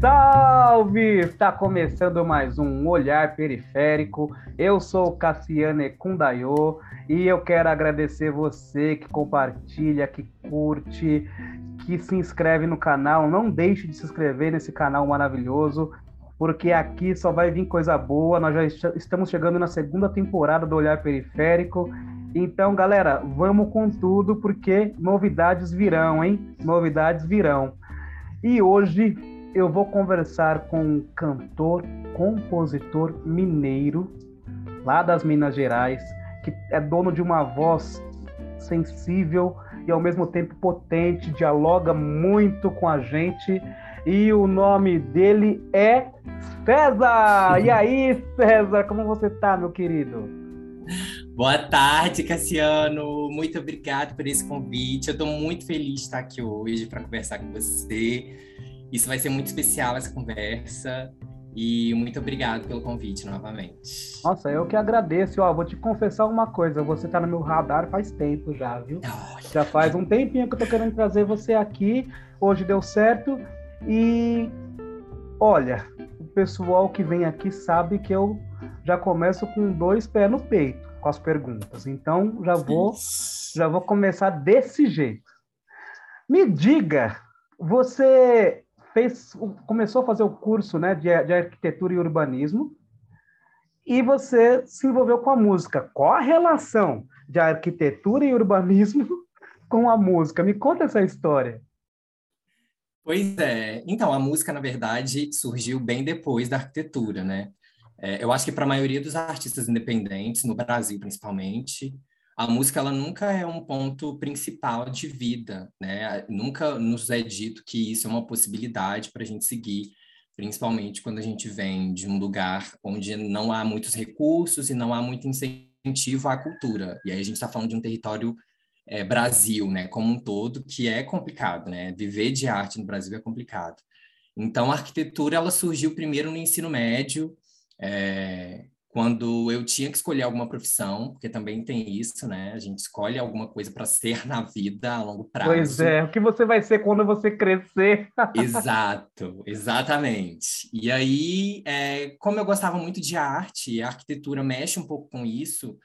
Salve! Está começando mais um Olhar Periférico. Eu sou Cassiane Kundayo e eu quero agradecer você que compartilha, que curte, que se inscreve no canal. Não deixe de se inscrever nesse canal maravilhoso, porque aqui só vai vir coisa boa. Nós já estamos chegando na segunda temporada do Olhar Periférico. Então, galera, vamos com tudo, porque novidades virão, hein? Novidades virão. E hoje eu vou conversar com um cantor, compositor mineiro, lá das Minas Gerais, que é dono de uma voz sensível e ao mesmo tempo potente, dialoga muito com a gente. E o nome dele é César! E aí, César, como você tá, meu querido? Boa tarde, Cassiano. Muito obrigado por esse convite. Eu estou muito feliz de estar aqui hoje para conversar com você. Isso vai ser muito especial essa conversa. E muito obrigado pelo convite novamente. Nossa, eu que agradeço. Ó, vou te confessar uma coisa. Você está no meu radar faz tempo já, viu? Olha. Já faz um tempinho que eu tô querendo trazer você aqui. Hoje deu certo. E olha, o pessoal que vem aqui sabe que eu já começo com dois pés no peito com as perguntas. Então já vou já vou começar desse jeito. Me diga, você fez, começou a fazer o curso né, de, de arquitetura e urbanismo e você se envolveu com a música. Qual a relação de arquitetura e urbanismo com a música? Me conta essa história. Pois é. Então, a música, na verdade, surgiu bem depois da arquitetura, né? É, eu acho que para a maioria dos artistas independentes, no Brasil principalmente, a música ela nunca é um ponto principal de vida, né? Nunca nos é dito que isso é uma possibilidade para a gente seguir, principalmente quando a gente vem de um lugar onde não há muitos recursos e não há muito incentivo à cultura. E aí a gente está falando de um território é, Brasil, né, como um todo, que é complicado, né? Viver de arte no Brasil é complicado. Então, a arquitetura ela surgiu primeiro no ensino médio, é, quando eu tinha que escolher alguma profissão, porque também tem isso, né? A gente escolhe alguma coisa para ser na vida a longo prazo. Pois é, o que você vai ser quando você crescer. Exato, exatamente. E aí, é, como eu gostava muito de arte, e a arquitetura mexe um pouco com isso,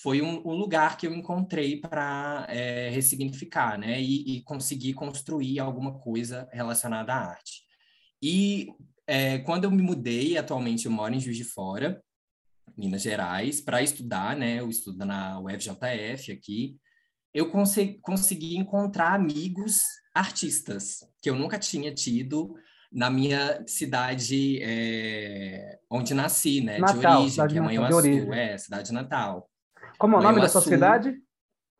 foi um, um lugar que eu encontrei para é, ressignificar, né? E, e conseguir construir alguma coisa relacionada à arte. E é, quando eu me mudei, atualmente eu moro em Juiz de Fora, Minas Gerais, para estudar, né? Eu estudo na UFJF aqui. Eu consegui, encontrar amigos artistas que eu nunca tinha tido na minha cidade é, onde nasci, né? Natal, de origem, que é Manhuaçu, é, cidade natal. Como é o nome da sua cidade?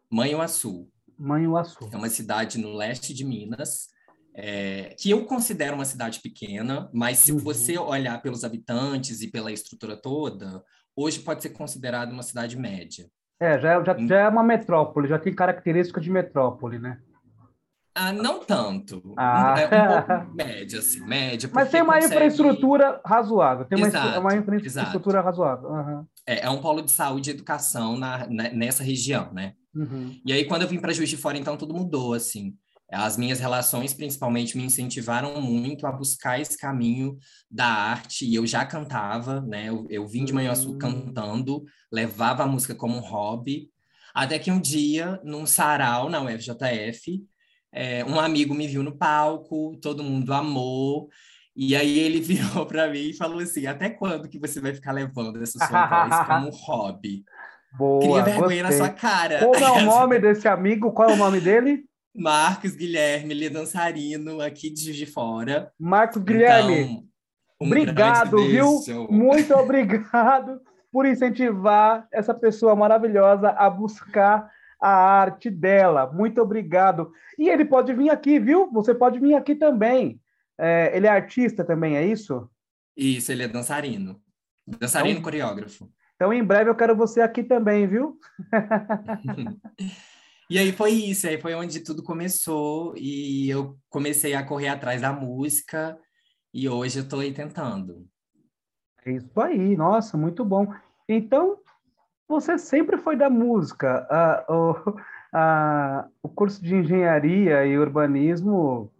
Manhuaçu. Manhuaçu. É uma cidade no leste de Minas é, que eu considero uma cidade pequena, mas se uhum. você olhar pelos habitantes e pela estrutura toda, hoje pode ser considerada uma cidade média. É, já, já, já é uma metrópole, já tem característica de metrópole, né? Ah, não tanto. Ah. É um pouco média, assim, média. Mas tem uma consegue... infraestrutura razoável. Tem uma, exato, uma infraestrutura exato. razoável. Uhum. É, é, um polo de saúde e educação na, nessa região, né? Uhum. E aí, quando eu vim para Juiz de Fora, então, tudo mudou, assim. As minhas relações, principalmente, me incentivaram muito a buscar esse caminho da arte. E eu já cantava, né? Eu, eu vim de Manhuaçu hum. cantando, levava a música como um hobby. Até que um dia, num sarau na UFJF, é, um amigo me viu no palco, todo mundo amou. E aí ele virou para mim e falou assim: até quando que você vai ficar levando essa sua voz como um hobby? Boa, Cria vergonha gostei. na sua cara. Qual é o nome desse amigo? Qual é o nome dele? Marcos Guilherme, ele é dançarino aqui de Juiz de Fora. Marcos Guilherme, então, um obrigado, viu? Muito obrigado por incentivar essa pessoa maravilhosa a buscar a arte dela. Muito obrigado. E ele pode vir aqui, viu? Você pode vir aqui também. É, ele é artista também, é isso? Isso, ele é dançarino. Dançarino então, coreógrafo. Então, em breve eu quero você aqui também, viu? E aí foi isso, aí foi onde tudo começou e eu comecei a correr atrás da música e hoje eu estou aí tentando. É isso aí, nossa, muito bom. Então, você sempre foi da música. Ah, o, ah, o curso de engenharia e urbanismo,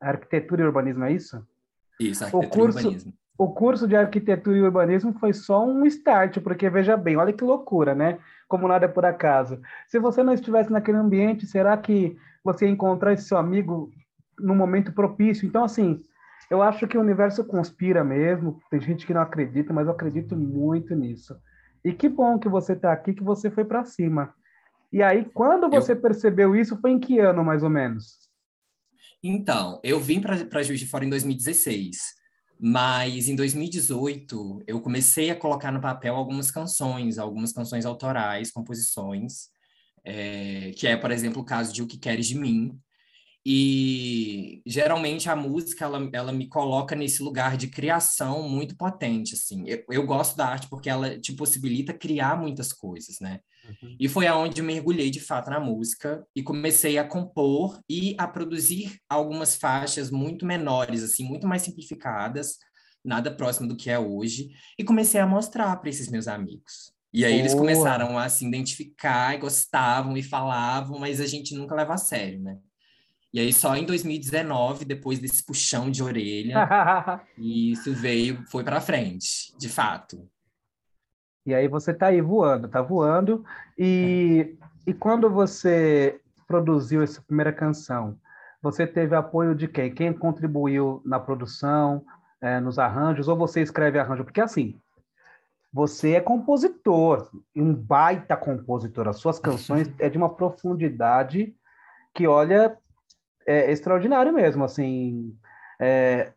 arquitetura e urbanismo, é isso? Isso, arquitetura o curso, e urbanismo. O curso de arquitetura e urbanismo foi só um start, porque veja bem, olha que loucura, né? Como nada é por acaso. Se você não estivesse naquele ambiente, será que você esse seu amigo no momento propício? Então, assim, eu acho que o universo conspira mesmo. Tem gente que não acredita, mas eu acredito muito nisso. E que bom que você está aqui, que você foi para cima. E aí, quando você eu... percebeu isso, foi em que ano, mais ou menos? Então, eu vim para Juiz de Fora em 2016, mas em 2018 eu comecei a colocar no papel algumas canções, algumas canções autorais, composições, é, que é, por exemplo, o caso de O Que Queres de Mim, e geralmente a música ela, ela me coloca nesse lugar de criação muito potente assim. Eu, eu gosto da arte porque ela te possibilita criar muitas coisas, né? Uhum. E foi aonde mergulhei de fato na música e comecei a compor e a produzir algumas faixas muito menores, assim, muito mais simplificadas, nada próximo do que é hoje, e comecei a mostrar para esses meus amigos. E aí Boa. eles começaram a se identificar e gostavam e falavam, mas a gente nunca leva a sério, né? E aí só em 2019, depois desse puxão de orelha, isso veio, foi para frente, de fato. E aí você está aí voando, tá voando. E, e quando você produziu essa primeira canção, você teve apoio de quem? Quem contribuiu na produção, é, nos arranjos, ou você escreve arranjo? Porque assim, você é compositor, um baita compositor. As suas canções é de uma profundidade que, olha, é extraordinário mesmo, assim, é,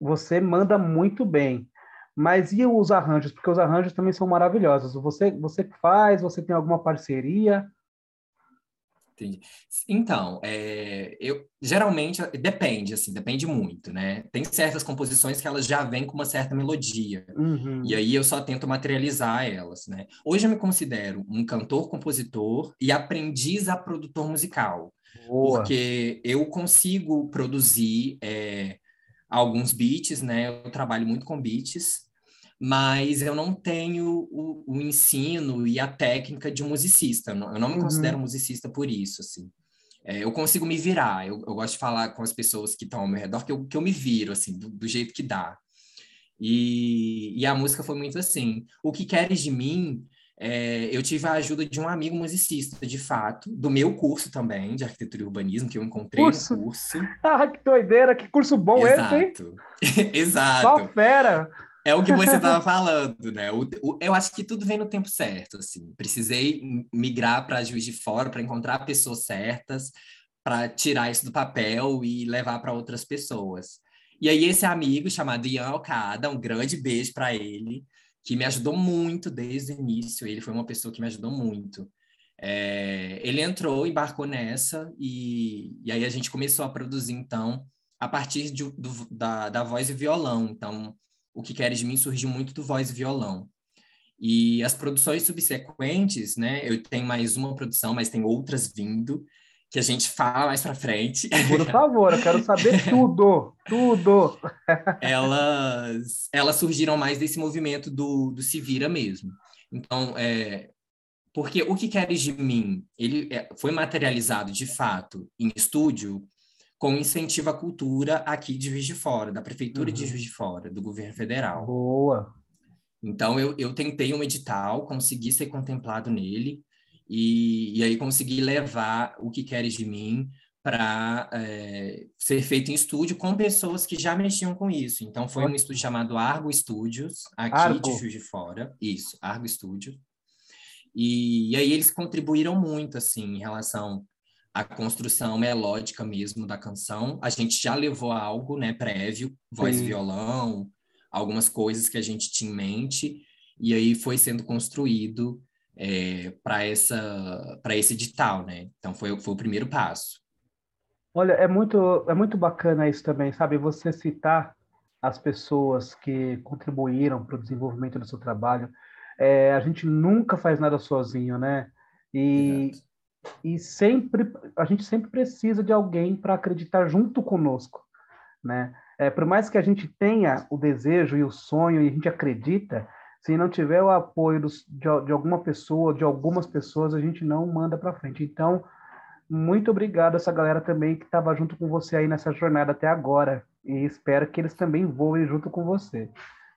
você manda muito bem. Mas e os arranjos? Porque os arranjos também são maravilhosos. Você, você faz, você tem alguma parceria? Entendi. Então, é, eu geralmente depende, assim, depende muito, né? Tem certas composições que elas já vêm com uma certa melodia, uhum. e aí eu só tento materializar elas, né? Hoje eu me considero um cantor, compositor e aprendiz a produtor musical. Boa. Porque eu consigo produzir é, alguns beats, né? Eu trabalho muito com beats, mas eu não tenho o, o ensino e a técnica de um musicista. Eu não, me uhum. considero musicista por isso, assim. É, eu consigo me virar. Eu, eu, gosto de falar com as pessoas que estão ao meu redor que eu, que eu me viro, assim, do, do jeito que dá. E, e, a música foi muito assim. O que queres de mim é, eu tive a ajuda de um amigo musicista, de fato, do meu curso também, de arquitetura e urbanismo, que eu encontrei curso. no curso. Ah, que doideira, que curso bom Exato. esse, hein? Exato. Só fera! É o que você estava falando, né? O, o, eu acho que tudo vem no tempo certo, assim. Precisei migrar para Juiz de Fora para encontrar pessoas certas, para tirar isso do papel e levar para outras pessoas. E aí esse amigo chamado Ian Alcada, um grande beijo para ele, que me ajudou muito desde o início. Ele foi uma pessoa que me ajudou muito. É, ele entrou, embarcou nessa, e, e aí a gente começou a produzir, então, a partir de, do, da, da voz e violão. Então, o que queres de mim surgiu muito do voz e violão. E as produções subsequentes, né? Eu tenho mais uma produção, mas tem outras vindo que a gente fala mais para frente. Por favor, eu quero saber tudo, tudo. elas, elas surgiram mais desse movimento do, do se vira mesmo. Então, é, porque o que queres de mim, ele é, foi materializado de fato em estúdio com incentivo à cultura aqui de Juiz de Fora, da prefeitura uhum. de Juiz de Fora, do governo federal. Boa. Então eu, eu tentei um edital, consegui ser contemplado nele e, e aí consegui levar o que queres de mim para é, ser feito em estúdio com pessoas que já mexiam com isso. Então foi um estúdio chamado Argo Studios, aqui Argo. de Juiz de Fora. Isso, Argo Studio. E, e, aí eles contribuíram muito, assim, em relação à construção melódica mesmo da canção. A gente já levou algo, né, prévio, voz Sim. e violão, algumas coisas que a gente tinha em mente, e aí foi sendo construído é, para essa para esse edital, né? Então foi, foi o primeiro passo. Olha, é muito é muito bacana isso também, sabe? Você citar as pessoas que contribuíram para o desenvolvimento do seu trabalho. É, a gente nunca faz nada sozinho, né? E, e sempre a gente sempre precisa de alguém para acreditar junto conosco, né? É, por mais que a gente tenha o desejo e o sonho e a gente acredita, se não tiver o apoio dos, de, de alguma pessoa, de algumas pessoas, a gente não manda para frente. Então, muito obrigado a essa galera também que estava junto com você aí nessa jornada até agora. e espero que eles também voem junto com você.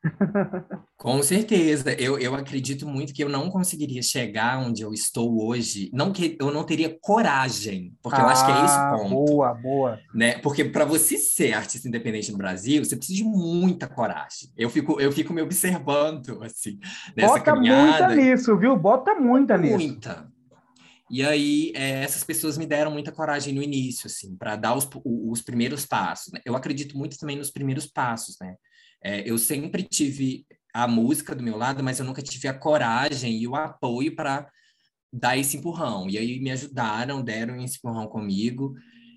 Com certeza, eu, eu acredito muito que eu não conseguiria chegar onde eu estou hoje, não que eu não teria coragem, porque ah, eu acho que é esse o ah, ponto. Boa, boa. Né? Porque para você ser artista independente no Brasil, você precisa de muita coragem. Eu fico, eu fico me observando assim nessa Bota caminhada. muita nisso, viu? Bota muita nisso. Muita. E aí, é, essas pessoas me deram muita coragem no início, assim, para dar os, os primeiros passos. Né? Eu acredito muito também nos primeiros passos, né? É, eu sempre tive a música do meu lado, mas eu nunca tive a coragem e o apoio para dar esse empurrão. E aí me ajudaram, deram esse empurrão comigo.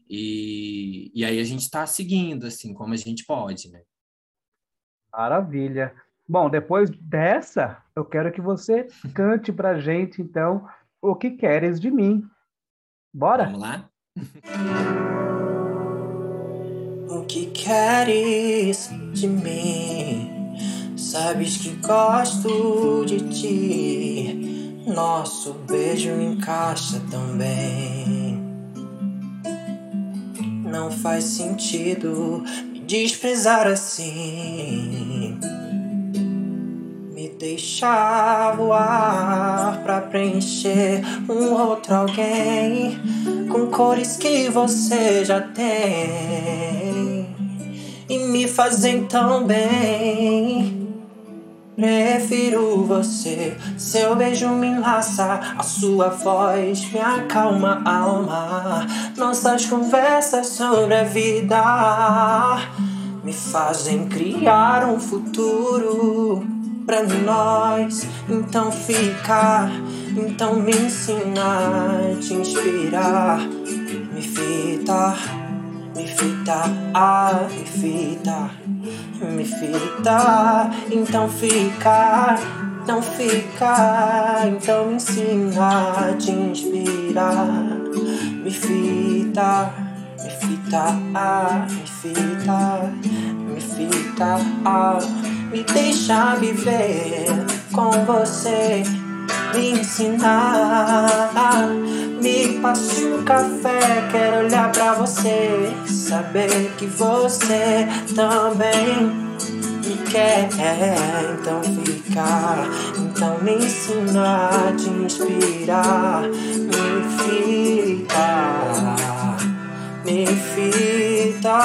E, e aí a gente está seguindo, assim, como a gente pode, né? Maravilha. Bom, depois dessa, eu quero que você cante pra gente, então, o que queres de mim. Bora? Vamos lá? que queres de mim? Sabes que gosto de ti. Nosso beijo encaixa tão bem. Não faz sentido me desprezar assim. Me deixar voar pra preencher um outro alguém com cores que você já tem e me fazem tão bem. Prefiro você, seu beijo me enlaça, a sua voz me acalma a alma. Nossas conversas sobre a vida me fazem criar um futuro pra nós. Então fica então me ensina, te inspirar, me fita, me fita, ah, me fita, me fita. Então fica, então fica, então me ensina, te inspirar, me fita, me fita, ah, me fita, me fita, ah, me deixa viver com você me ensinar. Me passe um café, quero olhar pra você, saber que você também me quer. Então fica, então me ensina, te inspirar, me fita, me fita.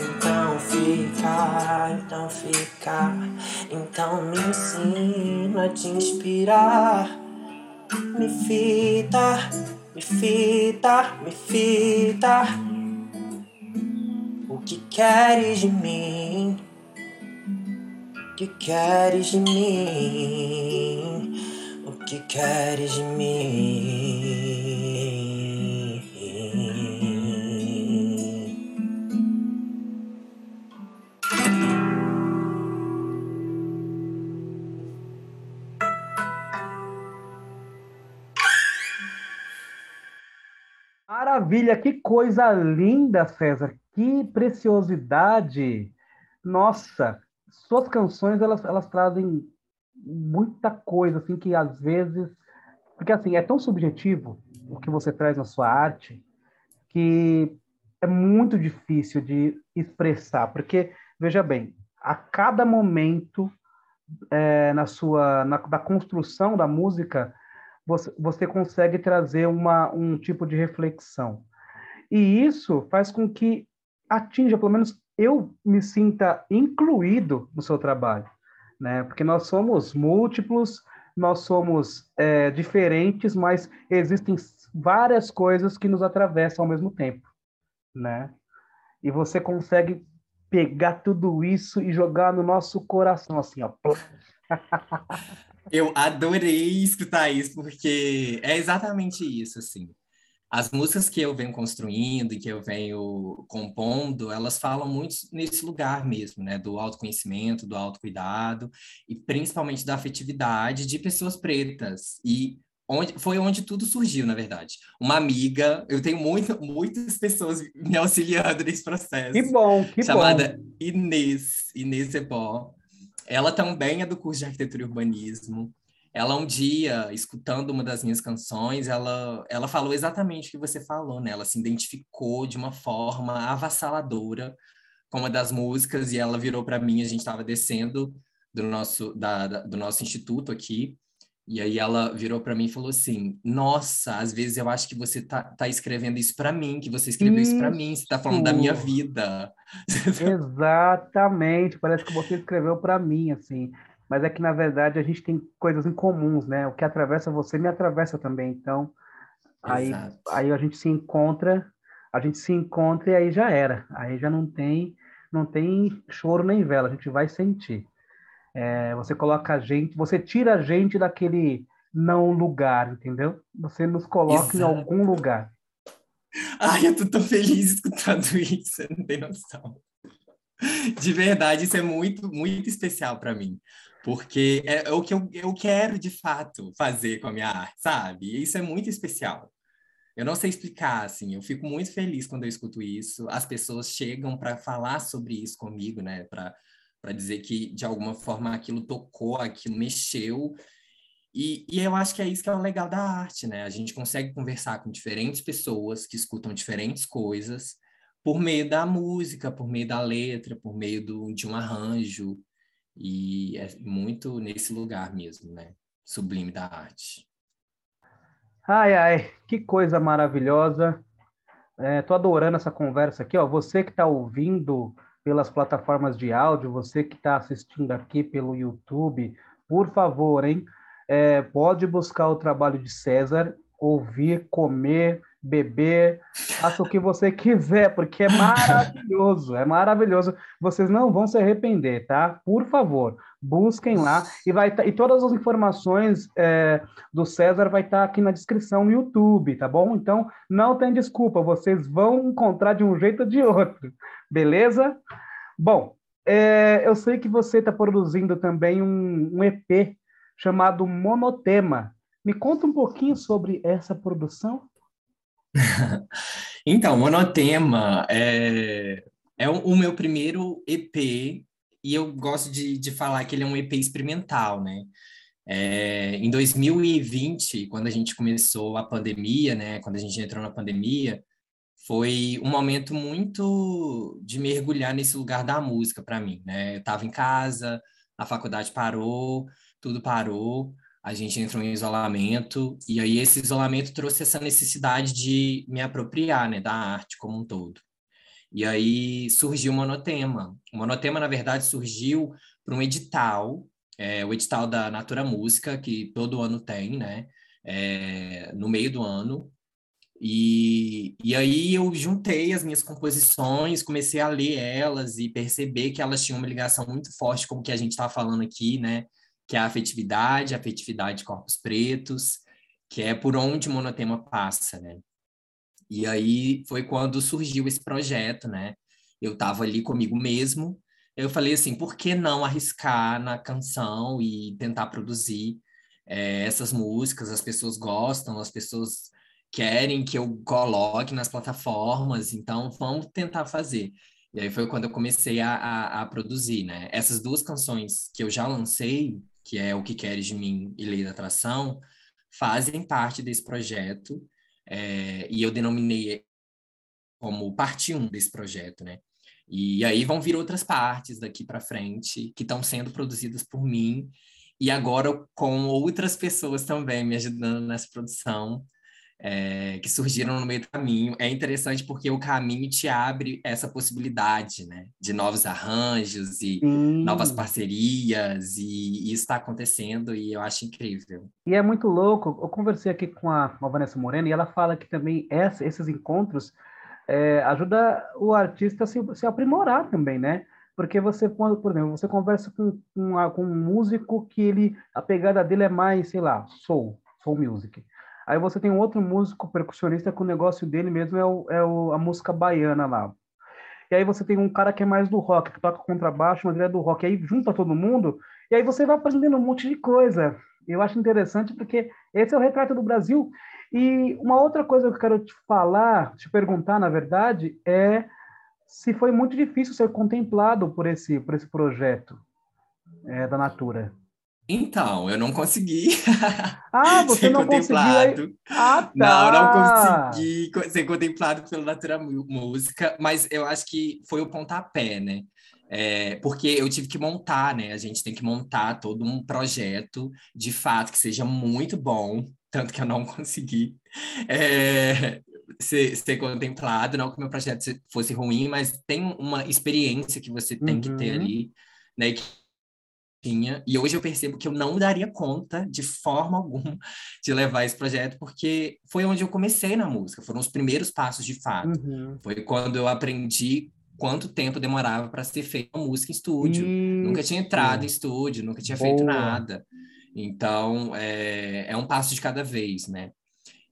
Então fica, então fica. Então me ensina a te inspirar. Me fita, me fita, me fita. O que queres de mim? O que queres de mim? O que queres de mim? Maravilha, que coisa linda, César, que preciosidade. Nossa, suas canções elas, elas trazem muita coisa assim que às vezes, porque assim, é tão subjetivo o que você traz na sua arte que é muito difícil de expressar, porque veja bem, a cada momento é, na sua na, da construção da música você, você consegue trazer uma, um tipo de reflexão. E isso faz com que atinja, pelo menos eu me sinta incluído no seu trabalho, né? Porque nós somos múltiplos, nós somos é, diferentes, mas existem várias coisas que nos atravessam ao mesmo tempo, né? E você consegue pegar tudo isso e jogar no nosso coração, assim, ó. Eu adorei escutar isso, porque é exatamente isso, assim. As músicas que eu venho construindo e que eu venho compondo, elas falam muito nesse lugar mesmo, né? Do autoconhecimento, do autocuidado e principalmente da afetividade de pessoas pretas. E onde, foi onde tudo surgiu, na verdade. Uma amiga, eu tenho muito, muitas pessoas me auxiliando nesse processo. Que bom, que chamada bom. Chamada Inês, Inês Ebó ela também é do curso de arquitetura e urbanismo. Ela um dia, escutando uma das minhas canções, ela, ela falou exatamente o que você falou, né? Ela se identificou de uma forma avassaladora com uma das músicas e ela virou para mim, a gente estava descendo do nosso, da, da, do nosso instituto aqui, e aí ela virou para mim e falou assim: Nossa, às vezes eu acho que você tá, tá escrevendo isso para mim, que você escreveu isso, isso para mim, você tá falando da minha vida. Exatamente, parece que você escreveu para mim, assim. Mas é que na verdade a gente tem coisas em comuns, né? O que atravessa você me atravessa também. Então, aí, aí a gente se encontra, a gente se encontra e aí já era. Aí já não tem, não tem choro nem vela, a gente vai sentir. É, você coloca a gente, você tira a gente daquele não lugar, entendeu? Você nos coloca Exato. em algum lugar. Ai, eu tô tão feliz escutando isso, você não tem noção. De verdade, isso é muito, muito especial para mim, porque é, é, o que eu, eu quero de fato fazer com a minha arte, sabe? E isso é muito especial. Eu não sei explicar, assim, eu fico muito feliz quando eu escuto isso. As pessoas chegam para falar sobre isso comigo, né? Para dizer que de alguma forma aquilo tocou, aquilo mexeu. E, e eu acho que é isso que é o legal da arte, né? A gente consegue conversar com diferentes pessoas que escutam diferentes coisas por meio da música, por meio da letra, por meio do, de um arranjo. E é muito nesse lugar mesmo, né? Sublime da arte. Ai, ai, que coisa maravilhosa. É, tô adorando essa conversa aqui, ó. Você que está ouvindo pelas plataformas de áudio, você que está assistindo aqui pelo YouTube, por favor, hein? É, pode buscar o trabalho de César, ouvir, comer, beber, faça o que você quiser, porque é maravilhoso, é maravilhoso. Vocês não vão se arrepender, tá? Por favor, busquem lá e vai tá, e todas as informações é, do César vai estar tá aqui na descrição no YouTube, tá bom? Então não tem desculpa, vocês vão encontrar de um jeito ou de outro. Beleza? Bom, é, eu sei que você está produzindo também um, um, EP chamado Monotema. Me conta um pouquinho sobre essa produção. então, Monotema é, é o, o, meu primeiro EP e eu gosto de, de falar que ele é um EP experimental, né? É, em 2020, quando a gente começou a pandemia, né? Quando a gente entrou na pandemia, foi um momento muito de mergulhar nesse lugar da música para mim, né? Eu estava em casa, a faculdade parou, tudo parou, a gente entrou em isolamento e aí esse isolamento trouxe essa necessidade de me apropriar, né, da arte como um todo. E aí surgiu o Monotema. O Monotema, na verdade, surgiu para um edital, é, o edital da Natura Música, que todo ano tem, né? É, no meio do ano, e, e aí eu juntei as minhas composições, comecei a ler elas e perceber que elas tinham uma ligação muito forte com o que a gente está falando aqui, né? Que é a afetividade, a afetividade de corpos pretos, que é por onde o monotema passa, né? E aí foi quando surgiu esse projeto, né? Eu estava ali comigo mesmo, eu falei assim, por que não arriscar na canção e tentar produzir é, essas músicas? As pessoas gostam, as pessoas querem que eu coloque nas plataformas, então vamos tentar fazer. E aí foi quando eu comecei a, a, a, produzir, né? Essas duas canções que eu já lancei, que é O Que Queres de Mim e Lei da Atração, fazem parte desse projeto, é, e eu denominei como parte 1 desse projeto, né? E aí vão vir outras partes daqui para frente, que estão sendo produzidas por mim, e agora com outras pessoas também me ajudando nessa produção é, que surgiram no meio do caminho. É interessante porque o caminho te abre essa possibilidade, né? De novos arranjos e Sim. novas parcerias, e, isso está acontecendo e eu acho incrível. E é muito louco. Eu conversei aqui com a, com a Vanessa Moreno e ela fala que também essa, esses encontros é, ajuda o artista a se, se aprimorar também, né? porque você, quando, por exemplo, você conversa com, com, com, um músico que ele, a pegada dele é mais, sei lá, soul, soul music. Aí você tem um outro músico percussionista que o negócio dele mesmo é, o, é o, a música baiana lá. E aí você tem um cara que é mais do rock, que toca contrabaixo, mas ele é do rock. Aí junta todo mundo, e aí você vai aprendendo um monte de coisa. Eu acho interessante porque esse é o retrato do Brasil. E uma outra coisa que eu quero te falar, te perguntar, na verdade, é se foi muito difícil ser contemplado por esse, por esse projeto é, da Natura. Então, eu não consegui. Ah, você ser não contemplado. conseguiu. Ah, tá. Não, não consegui ser contemplado pela Natura Música, mas eu acho que foi o pontapé, né? É, porque eu tive que montar, né? A gente tem que montar todo um projeto de fato que seja muito bom, tanto que eu não consegui é, ser, ser, contemplado, não que o meu projeto fosse ruim, mas tem uma experiência que você tem uhum. que ter uhum. ali, né? Que tinha, e hoje eu percebo que eu não daria conta de forma alguma de levar esse projeto, porque foi onde eu comecei na música, foram os primeiros passos de fato. Uhum. Foi quando eu aprendi quanto tempo demorava para ser feita uma música em estúdio. Nunca tinha entrado em estúdio, nunca tinha Boa. feito nada. Então, é, é um passo de cada vez, né?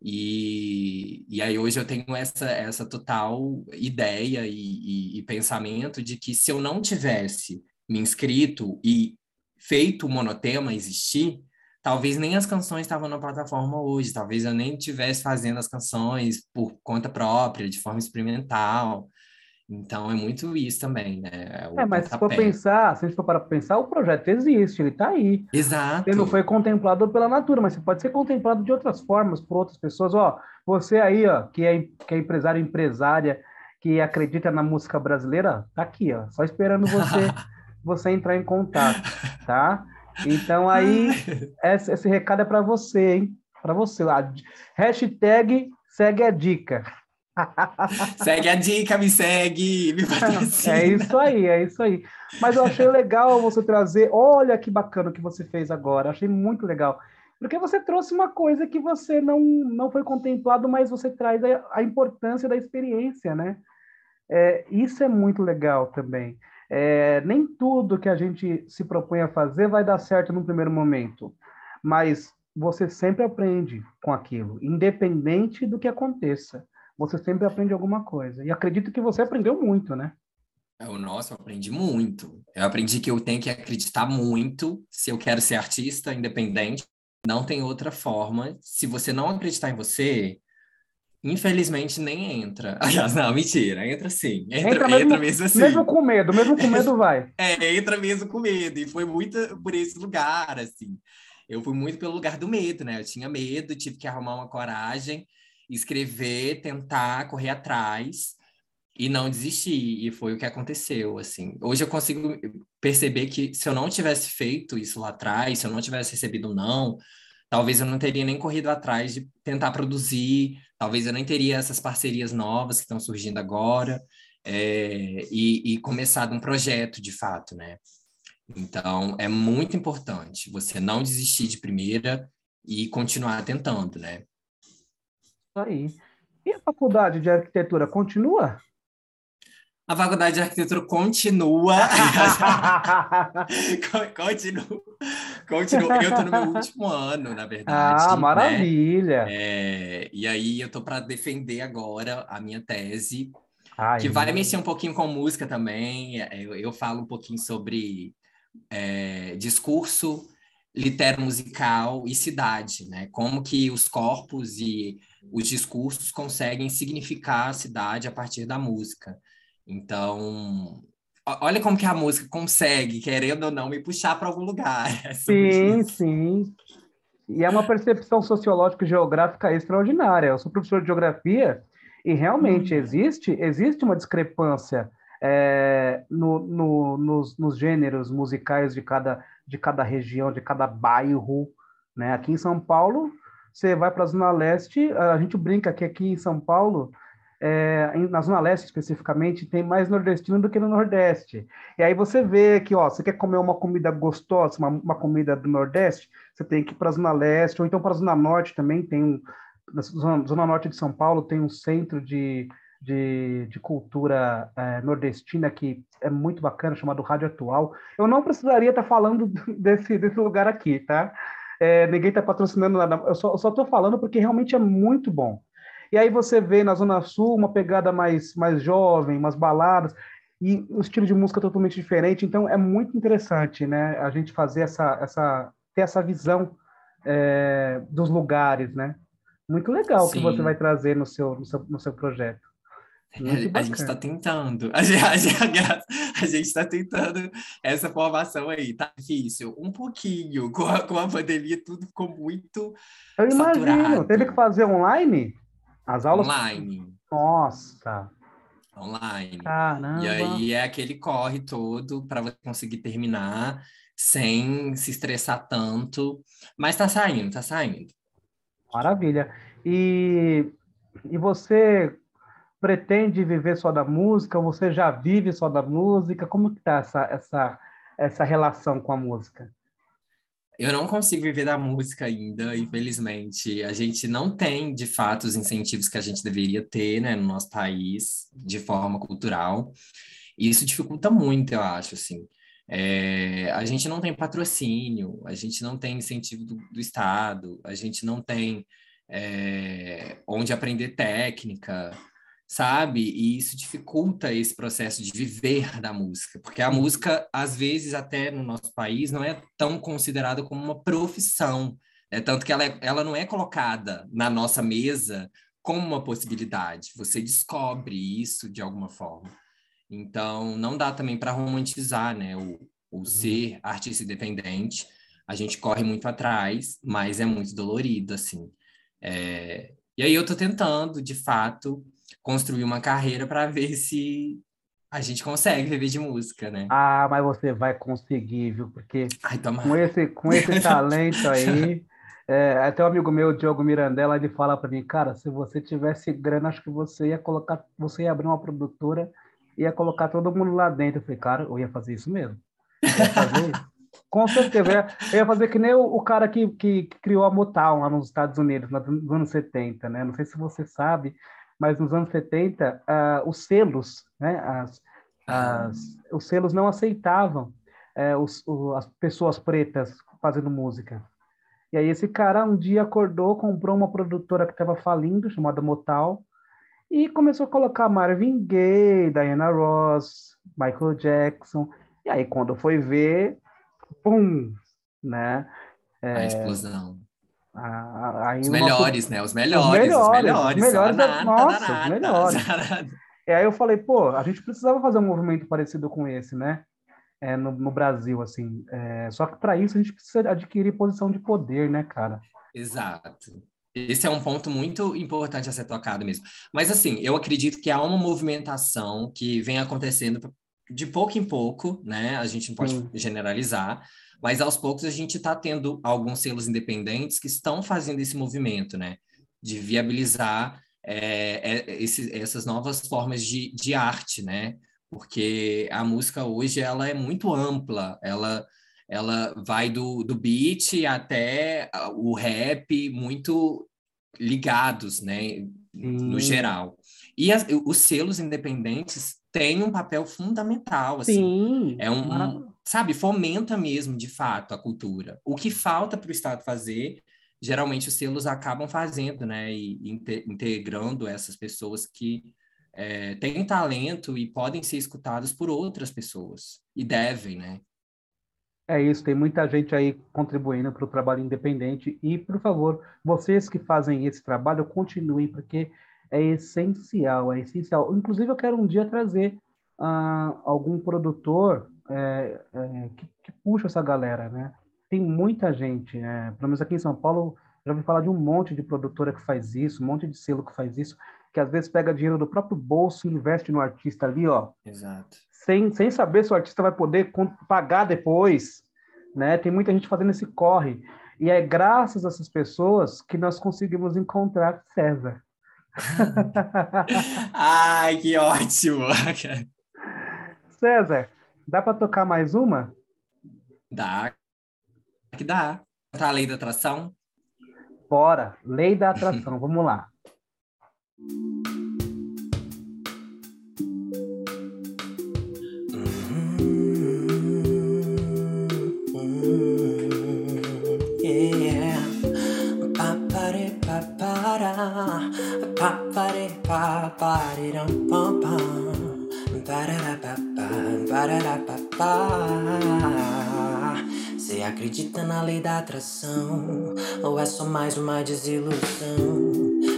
E, e aí hoje eu tenho essa, essa total ideia e, e, e pensamento de que se eu não tivesse me inscrito e feito o monotema existir, talvez nem as canções estavam na plataforma hoje, talvez eu nem estivesse fazendo as canções por conta própria, de forma experimental. Então é muito isso também, né? O é, mas se for pensar, se a gente for para pensar, o projeto existe, ele está aí. Exato. Ele não foi contemplado pela natura, mas você pode ser contemplado de outras formas, por outras pessoas. Ó, você aí, ó, que é, que é empresário, empresária, que acredita na música brasileira, tá aqui, ó, só esperando você você entrar em contato, tá? Então aí esse, esse recado é para você, hein? Para você. A hashtag segue a dica. segue a dica, me segue, me patrocina. É isso aí, é isso aí. Mas eu achei legal você trazer. Olha que bacana o que você fez agora. Achei muito legal. Porque você trouxe uma coisa que você não, não foi contemplado, mas você traz a, a importância da experiência, né? É, isso é muito legal também. É, nem tudo que a gente se propõe a fazer vai dar certo no primeiro momento, mas você sempre aprende com aquilo, independente do que aconteça. Você sempre aprende alguma coisa. E acredito que você aprendeu muito, né? É, o nosso, eu aprendi muito. Eu aprendi que eu tenho que acreditar muito se eu quero ser artista independente. Não tem outra forma. Se você não acreditar em você, Infelizmente nem entra. Aliás, não, mentira, entra sim. Entra, entra, mesmo, entra mesmo assim. Mesmo com medo, mesmo com medo vai. é, entra mesmo com medo. E foi muito por esse lugar, assim. Eu fui muito pelo lugar do medo, né? Eu tinha medo, tive que arrumar uma coragem, escrever, tentar, correr atrás e não desistir. E foi o que aconteceu, assim. Hoje eu consigo perceber que se eu não tivesse feito isso lá atrás, se eu não tivesse recebido um não, talvez eu não teria nem corrido atrás de tentar produzir, talvez eu nem teria essas parcerias novas que estão surgindo agora, é, e, e começado um projeto de fato, né? Então, é muito importante você não desistir de primeira e continuar tentando, né? Aí. E a faculdade de arquitetura continua? A faculdade de arquitetura continua. continua. Continua. Eu estou no meu último ano, na verdade. Ah, né? maravilha! Né? É, e aí eu estou para defender agora a minha tese, Ai, que vai mexer um pouquinho com música também. É, eu, eu falo um pouquinho sobre é, discurso litero musical e cidade, né? Como que os corpos e os discursos conseguem significar a cidade a partir da música. Então, olha como que a música consegue, querendo ou não, me puxar para algum lugar. Sim, sim. E é uma percepção sociológica e geográfica extraordinária. Eu sou professor de geografia e realmente hum. existe, existe uma discrepância é, no, no, nos, nos, gêneros musicais de cada, de cada região, de cada bairro. Né? Aqui em São Paulo, você vai para a Zona Leste, a gente brinca que aqui em São Paulo é, na Zona Leste especificamente, tem mais nordestino do que no Nordeste. E aí você vê que, ó, você quer comer uma comida gostosa, uma, uma comida do Nordeste, você tem que ir para a Zona Leste, ou então para a Zona Norte também, tem um, na Zona, Zona, Norte de São Paulo tem um centro de, de, de cultura é, nordestina que é muito bacana, chamado Rádio Atual. Eu não precisaria estar tá falando desse, desse lugar aqui, tá? É, ninguém está patrocinando nada, eu só estou falando porque realmente é muito bom. E aí você vê na Zona Sul uma pegada mais, mais jovem, umas baladas, e um estilo de música totalmente diferente. Então é muito interessante, né? A gente fazer essa, essa ter essa visão é, dos lugares, né? Muito legal Sim. que você vai trazer no seu, no seu, no seu projeto. a gente está tentando. A gente, a, gente está tentando essa formação aí. Tá difícil, um pouquinho. Com a, com a pandemia, tudo ficou muito. Eu imagino. Saturado. Teve que fazer online? As aulas? Online. Nossa. Online. Caramba. E aí é aquele corre todo para você conseguir terminar sem se estressar tanto. Mas tá saindo, tá saindo. Maravilha. E, e você pretende viver só da música? Você já vive só da música? Como que tá essa, essa, essa relação com a música? Eu não consigo viver da música ainda, infelizmente. A gente não tem, de fato, os incentivos que a gente deveria ter, né, no nosso país, de forma cultural. E isso dificulta muito, eu acho, assim. É, a gente não tem patrocínio, a gente não tem incentivo do, do Estado, a gente não tem é, onde aprender técnica, sabe? E isso dificulta esse processo de viver da música, porque a música, às vezes, até no nosso país, não é tão considerada como uma profissão, é tanto que ela, é, ela não é colocada na nossa mesa como uma possibilidade. Você descobre isso de alguma forma. Então, não dá também para romantizar, né, o, o uhum. ser artista independente. A gente corre muito atrás, mas é muito dolorido, assim. É... E aí eu estou tentando, de fato, construir uma carreira para ver se a gente consegue viver de música, né? Ah, mas você vai conseguir, viu? Porque Ai, com esse, com esse talento aí. É, até um amigo meu, Diogo Mirandela, ele fala para mim, cara, se você tivesse grana, acho que você ia colocar, você ia abrir uma produtora, ia colocar todo mundo lá dentro. Eu falei, cara, eu ia fazer isso mesmo. ia fazer isso. Com certeza, eu ia, eu ia fazer que nem o, o cara que, que, criou a Motown lá nos Estados Unidos, nos anos 70, né? Não sei se você sabe, mas nos anos 70, uh, ah, os selos, né, as, as, os selos não aceitavam uh, os, o, as pessoas pretas fazendo música. E aí esse cara um dia acordou, comprou uma produtora que estava falindo, chamada Motal, e começou a colocar Marvin Gaye, Diana Ross, Michael Jackson. E aí quando foi ver, pum, né? É, a explosão. Aí os melhores, né? Os melhores, os melhores. Os melhores, os melhores da... Nossa, os melhores. E aí eu falei, pô, a gente precisava fazer um movimento parecido com esse, né? É, no, no, Brasil, assim. É, só que para isso a gente precisa adquirir posição de poder, né, cara? Exato. Esse é um ponto muito importante a ser tocado mesmo. Mas, assim, eu acredito que há uma movimentação que vem acontecendo de pouco em pouco, né? A gente não pode Sim. generalizar, mas aos poucos a gente está tendo alguns selos independentes que estão fazendo esse movimento, né? De viabilizar é, é, esse, essas novas formas de, de arte, né? Porque a música hoje ela é muito ampla, ela, ela vai do, do beat até o rap muito ligados, né? No geral. E as, os selos independentes têm um papel fundamental, assim. Sim. É um, sabe, fomenta mesmo, de fato, a cultura. O que falta para o Estado fazer, geralmente os selos acabam fazendo, né, e integrando essas pessoas que é, têm talento e podem ser escutadas por outras pessoas, e devem, né. É isso, tem muita gente aí contribuindo para o trabalho independente e, por favor, vocês que fazem esse trabalho, continuem, porque é essencial, é essencial. Inclusive, eu quero um dia trazer uh, algum produtor é, é, que, que, puxa essa galera, né? Tem muita gente, né? pelo menos aqui em São Paulo, já ouvi falar de um monte de produtora que faz isso, um monte de selo que faz isso, que às vezes pega dinheiro do próprio bolso e investe no artista ali, ó. Exato. Sem, sem saber se o artista vai poder pagar depois, né? Tem muita gente fazendo esse corre. E é graças a essas pessoas que nós conseguimos encontrar César. Ai, que ótimo! César, Dá para tocar mais uma? Dá. Que dá. Tá a lei da atração? Bora. Lei da atração. Vamos lá. Você acredita na lei da atração? Ou é só mais uma desilusão?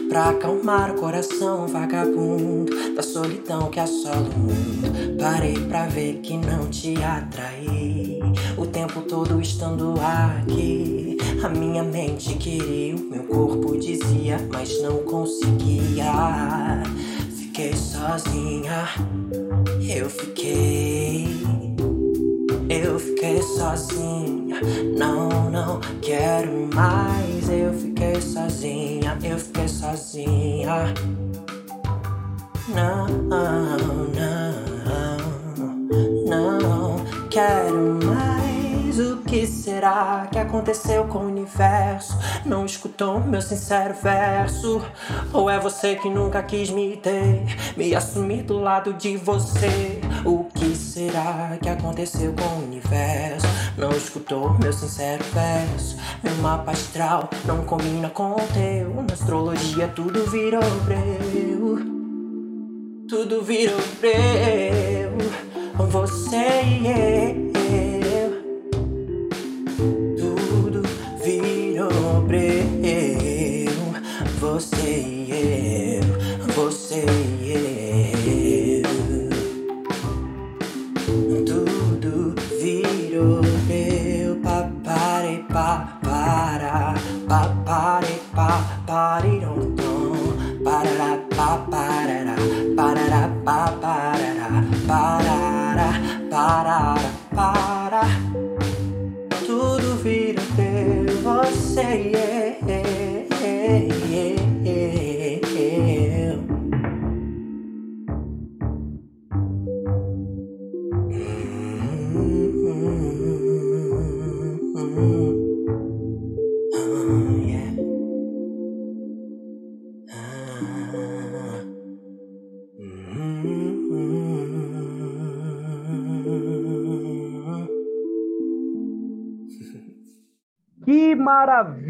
pra acalmar o coração vagabundo da solidão que assola o mundo. Parei pra ver que não te atraí o tempo todo estando aqui. A minha mente queria, meu corpo dizia, mas não conseguia. Fiquei sozinha, eu fiquei. Eu fiquei sozinha, não, não quero mais. Eu fiquei sozinha, eu fiquei sozinha. Não, não, não quero mais. Que será que aconteceu com o universo? Não escutou meu sincero verso? Ou é você que nunca quis me ter? Me assumir do lado de você? O que será que aconteceu com o universo? Não escutou meu sincero verso? Meu mapa astral não combina com o teu. Na astrologia tudo virou breu. Tudo virou breu. Você e eu.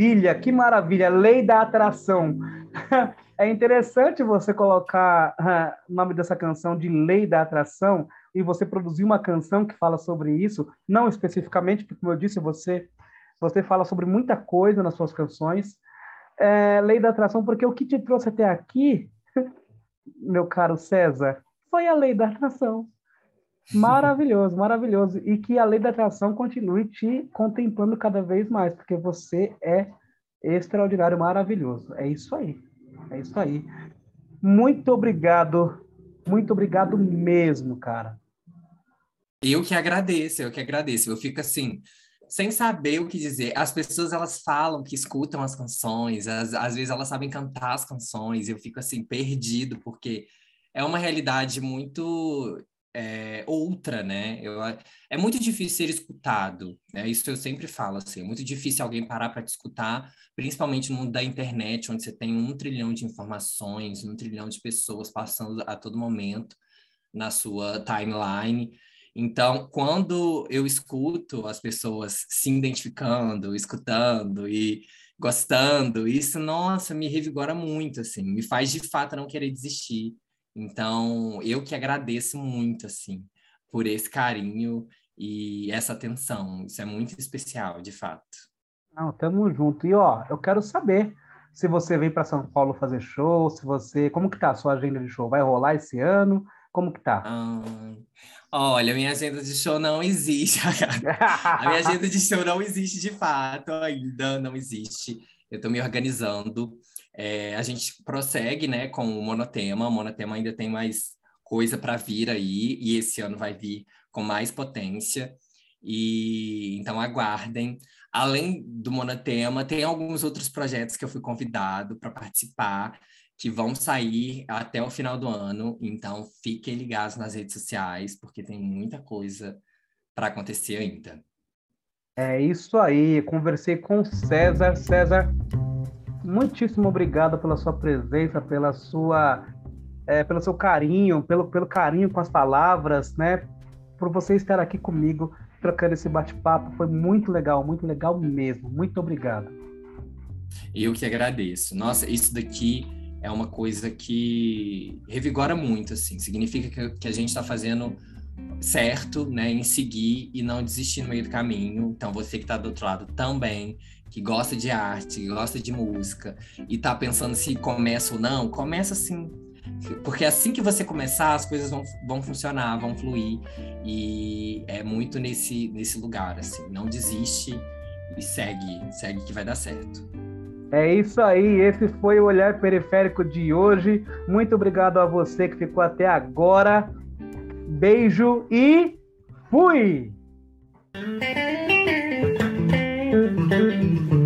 Maravilha, que maravilha, lei da atração. É interessante você colocar ah, o nome dessa canção de Lei da Atração e você produzir uma canção que fala sobre isso, não especificamente, porque como eu disse, você você fala sobre muita coisa nas suas canções. É, lei da atração, porque o que te trouxe até aqui, meu caro César, foi a lei da atração. Maravilhoso, maravilhoso. E que a lei da atração continue te contemplando cada vez mais, porque você é extraordinário, maravilhoso. É isso aí. É isso aí. Muito obrigado. Muito obrigado mesmo, cara. Eu que agradeço, eu que agradeço. Eu fico assim, sem saber o que dizer. As pessoas, elas falam que escutam as canções, às, às vezes elas sabem cantar as canções, eu fico assim, perdido, porque é uma realidade muito é, outra, né? Eu, é muito difícil ser escutado, né? Isso eu sempre falo, assim, é muito difícil alguém parar para te escutar, principalmente no mundo da internet, onde você tem um trilhão de informações, um trilhão de pessoas passando a todo momento na sua timeline. Então, quando eu escuto as pessoas se identificando, escutando e gostando, isso, nossa, me revigora muito, assim, me faz de fato não querer desistir. Então, eu que agradeço muito, assim, por esse carinho e essa atenção. Isso é muito especial, de fato. Não, tamo junto. E ó, eu quero saber se você vem para São Paulo fazer show, se você, como que tá a sua agenda de show? Vai rolar esse ano? Como que tá? Ah, olha, minha agenda de show não existe. a minha agenda de show não existe de fato ainda, não existe. Eu estou me organizando. É, a gente prossegue, né, com o monotema. O monotema ainda tem mais coisa para vir aí e esse ano vai vir com mais potência. E então aguardem. Além do monotema, tem alguns outros projetos que eu fui convidado para participar que vão sair até o final do ano. Então, fiquem ligados nas redes sociais, porque tem muita coisa para acontecer ainda. É isso aí. Conversei com César. César, muitíssimo obrigado pela sua presença, pela sua, é, pelo seu carinho, pelo, pelo carinho com as palavras, né? Por você estar aqui comigo trocando esse bate-papo. Foi muito legal, muito legal mesmo. Muito obrigado. Eu que agradeço. Nossa, isso daqui é uma coisa que revigora muito, assim. Significa que, a gente está fazendo certo, né, em seguir e não desistir no meio do caminho. Então, você que está do outro lado também, que gosta de arte, que gosta de música e está pensando se começa ou não, começa assim. Porque assim que você começar, as coisas vão, vão funcionar, vão fluir. E é muito nesse, nesse lugar, assim. Não desiste e segue, segue que vai dar certo. É isso aí, esse foi o Olhar Periférico de hoje. Muito obrigado a você que ficou até agora. Beijo e fui! Thank you.